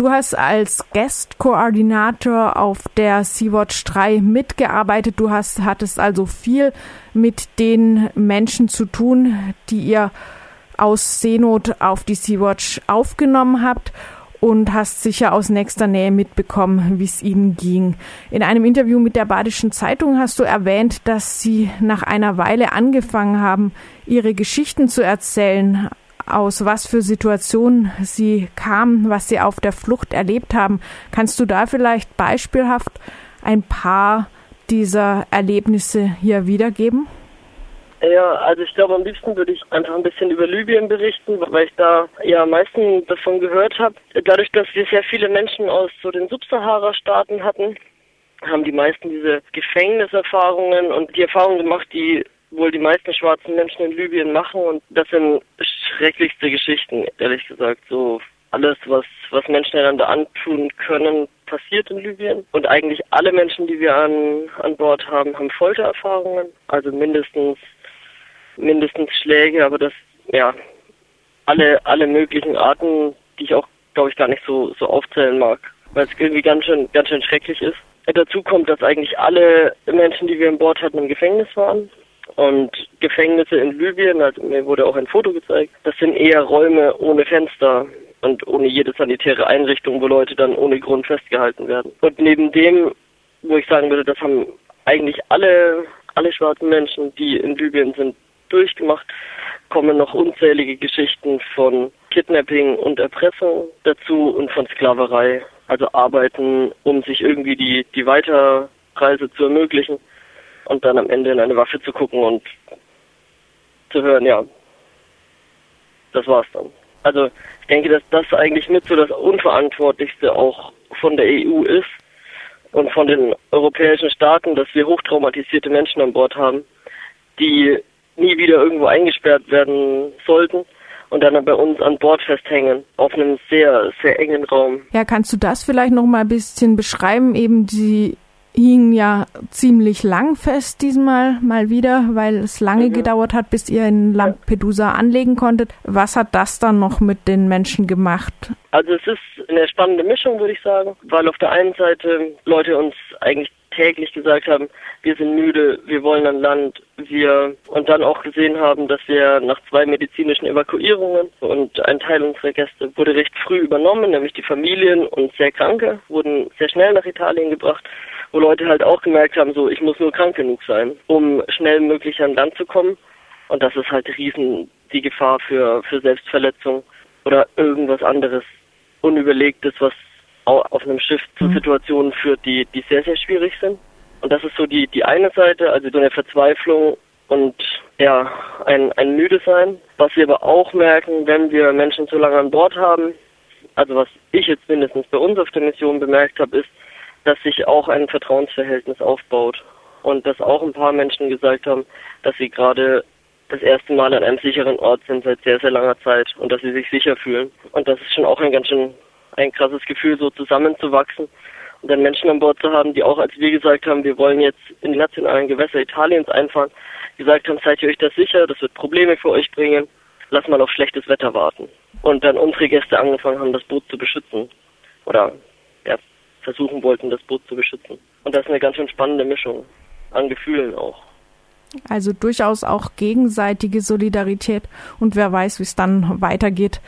du hast als Guest-Koordinator auf der Sea-Watch 3 mitgearbeitet. Du hast, hattest also viel mit den Menschen zu tun, die ihr aus Seenot auf die Sea-Watch aufgenommen habt und hast sicher aus nächster Nähe mitbekommen, wie es ihnen ging. In einem Interview mit der Badischen Zeitung hast du erwähnt, dass sie nach einer Weile angefangen haben, ihre Geschichten zu erzählen, aus was für Situationen sie kamen, was sie auf der Flucht erlebt haben. Kannst du da vielleicht beispielhaft ein paar dieser Erlebnisse hier wiedergeben? Ja, also ich glaube, am liebsten würde ich einfach ein bisschen über Libyen berichten, weil ich da ja am meisten davon gehört habe. Dadurch, dass wir sehr viele Menschen aus so den Subsahara-Staaten hatten, haben die meisten diese Gefängniserfahrungen und die Erfahrungen gemacht, die wohl die meisten schwarzen Menschen in Libyen machen und das sind schrecklichste Geschichten, ehrlich gesagt. So alles, was, was Menschen einander antun können, passiert in Libyen. Und eigentlich alle Menschen, die wir an, an Bord haben, haben Foltererfahrungen. Also mindestens mindestens Schläge, aber das, ja, alle, alle möglichen Arten, die ich auch, glaube ich, gar nicht so, so aufzählen mag, weil es irgendwie ganz schön, ganz schön schrecklich ist. Dazu kommt, dass eigentlich alle Menschen, die wir an Bord hatten, im Gefängnis waren. Und Gefängnisse in Libyen, also mir wurde auch ein Foto gezeigt, das sind eher Räume ohne Fenster und ohne jede sanitäre Einrichtung, wo Leute dann ohne Grund festgehalten werden. Und neben dem, wo ich sagen würde, das haben eigentlich alle, alle schwarzen Menschen, die in Libyen sind, durchgemacht, kommen noch unzählige Geschichten von Kidnapping und Erpressung dazu und von Sklaverei, also Arbeiten, um sich irgendwie die, die Weiterreise zu ermöglichen und dann am Ende in eine Waffe zu gucken und zu hören, ja, das war's dann. Also ich denke, dass das eigentlich mit so das Unverantwortlichste auch von der EU ist und von den europäischen Staaten, dass wir hochtraumatisierte Menschen an Bord haben, die nie wieder irgendwo eingesperrt werden sollten und dann bei uns an Bord festhängen, auf einem sehr, sehr engen Raum. Ja, kannst du das vielleicht noch mal ein bisschen beschreiben? Eben, die hingen ja ziemlich lang fest diesmal mal wieder, weil es lange mhm. gedauert hat, bis ihr in Lampedusa anlegen konntet. Was hat das dann noch mit den Menschen gemacht? Also es ist eine spannende Mischung, würde ich sagen, weil auf der einen Seite Leute uns eigentlich täglich gesagt haben, wir sind müde, wir wollen an Land, wir und dann auch gesehen haben, dass wir nach zwei medizinischen Evakuierungen und ein Teil unserer Gäste wurde recht früh übernommen, nämlich die Familien und sehr Kranke wurden sehr schnell nach Italien gebracht, wo Leute halt auch gemerkt haben, so ich muss nur krank genug sein, um schnell möglich an Land zu kommen und das ist halt riesen die Gefahr für für Selbstverletzung oder irgendwas anderes unüberlegtes, was auf einem Schiff zu mhm. Situationen führt, die, die sehr, sehr schwierig sind. Und das ist so die, die eine Seite, also so eine Verzweiflung und ja, ein, ein müde sein. Was wir aber auch merken, wenn wir Menschen zu lange an Bord haben, also was ich jetzt mindestens bei uns auf der Mission bemerkt habe, ist, dass sich auch ein Vertrauensverhältnis aufbaut. Und dass auch ein paar Menschen gesagt haben, dass sie gerade das erste Mal an einem sicheren Ort sind seit sehr, sehr langer Zeit und dass sie sich sicher fühlen. Und das ist schon auch ein ganz schön ein krasses Gefühl, so zusammenzuwachsen und dann Menschen an Bord zu haben, die auch, als wir gesagt haben, wir wollen jetzt in die nationalen Gewässer Italiens einfahren, gesagt haben, seid ihr euch das sicher, das wird Probleme für euch bringen, lass mal auf schlechtes Wetter warten. Und dann unsere Gäste angefangen haben, das Boot zu beschützen. Oder ja, versuchen wollten, das Boot zu beschützen. Und das ist eine ganz schön spannende Mischung an Gefühlen auch. Also durchaus auch gegenseitige Solidarität und wer weiß, wie es dann weitergeht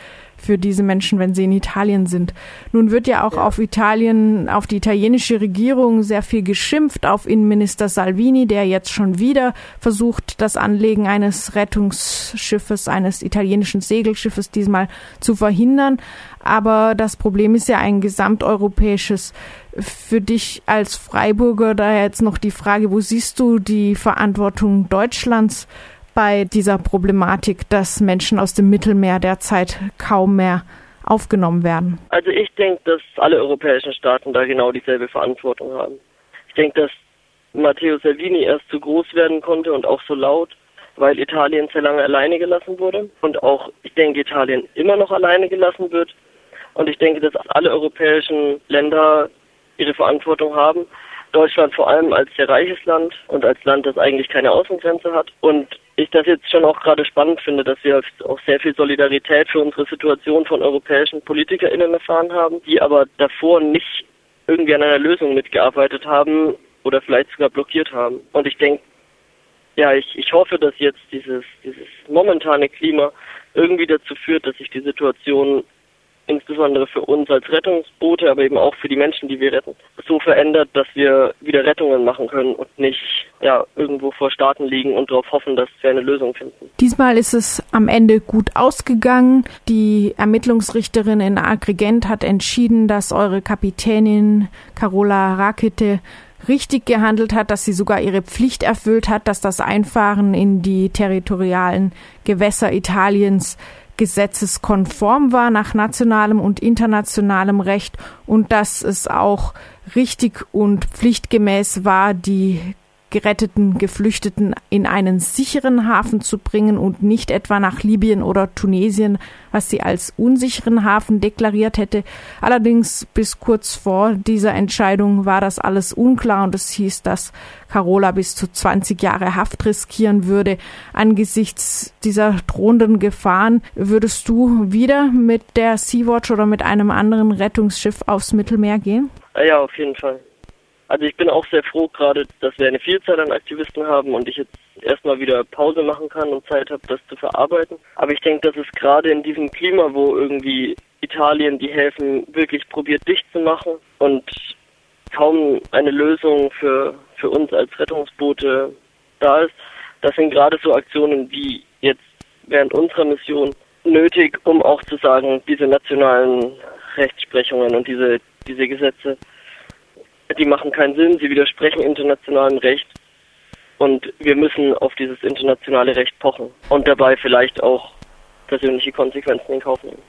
für diese Menschen, wenn sie in Italien sind. Nun wird ja auch ja. auf Italien, auf die italienische Regierung sehr viel geschimpft, auf Innenminister Salvini, der jetzt schon wieder versucht, das Anlegen eines Rettungsschiffes, eines italienischen Segelschiffes diesmal zu verhindern. Aber das Problem ist ja ein gesamteuropäisches. Für dich als Freiburger da jetzt noch die Frage, wo siehst du die Verantwortung Deutschlands bei dieser Problematik, dass Menschen aus dem Mittelmeer derzeit kaum mehr aufgenommen werden? Also ich denke, dass alle europäischen Staaten da genau dieselbe Verantwortung haben. Ich denke, dass Matteo Salvini erst zu groß werden konnte und auch so laut, weil Italien sehr lange alleine gelassen wurde und auch, ich denke, Italien immer noch alleine gelassen wird. Und ich denke, dass alle europäischen Länder ihre Verantwortung haben. Deutschland vor allem als sehr reiches Land und als Land, das eigentlich keine Außengrenze hat. Und ich das jetzt schon auch gerade spannend finde, dass wir auch sehr viel Solidarität für unsere Situation von europäischen PolitikerInnen erfahren haben, die aber davor nicht irgendwie an einer Lösung mitgearbeitet haben oder vielleicht sogar blockiert haben. Und ich denke, ja, ich, ich hoffe, dass jetzt dieses, dieses momentane Klima irgendwie dazu führt, dass sich die Situation insbesondere für uns als Rettungsboote, aber eben auch für die Menschen, die wir retten, so verändert, dass wir wieder Rettungen machen können und nicht ja, irgendwo vor Staaten liegen und darauf hoffen, dass wir eine Lösung finden. Diesmal ist es am Ende gut ausgegangen. Die Ermittlungsrichterin in Agrigent hat entschieden, dass eure Kapitänin Carola Rakete richtig gehandelt hat, dass sie sogar ihre Pflicht erfüllt hat, dass das Einfahren in die territorialen Gewässer Italiens gesetzeskonform war nach nationalem und internationalem Recht und dass es auch richtig und pflichtgemäß war, die geretteten Geflüchteten in einen sicheren Hafen zu bringen und nicht etwa nach Libyen oder Tunesien, was sie als unsicheren Hafen deklariert hätte. Allerdings bis kurz vor dieser Entscheidung war das alles unklar und es hieß, dass Carola bis zu 20 Jahre Haft riskieren würde. Angesichts dieser drohenden Gefahren würdest du wieder mit der Sea-Watch oder mit einem anderen Rettungsschiff aufs Mittelmeer gehen? Ja, auf jeden Fall. Also ich bin auch sehr froh gerade, dass wir eine Vielzahl an Aktivisten haben und ich jetzt erstmal wieder Pause machen kann und Zeit habe, das zu verarbeiten. Aber ich denke, dass es gerade in diesem Klima, wo irgendwie Italien die Häfen wirklich probiert dicht zu machen und kaum eine Lösung für, für uns als Rettungsboote da ist, das sind gerade so Aktionen wie jetzt während unserer Mission nötig, um auch zu sagen, diese nationalen Rechtsprechungen und diese, diese Gesetze die machen keinen Sinn, sie widersprechen internationalem Recht und wir müssen auf dieses internationale Recht pochen und dabei vielleicht auch persönliche Konsequenzen in Kauf nehmen.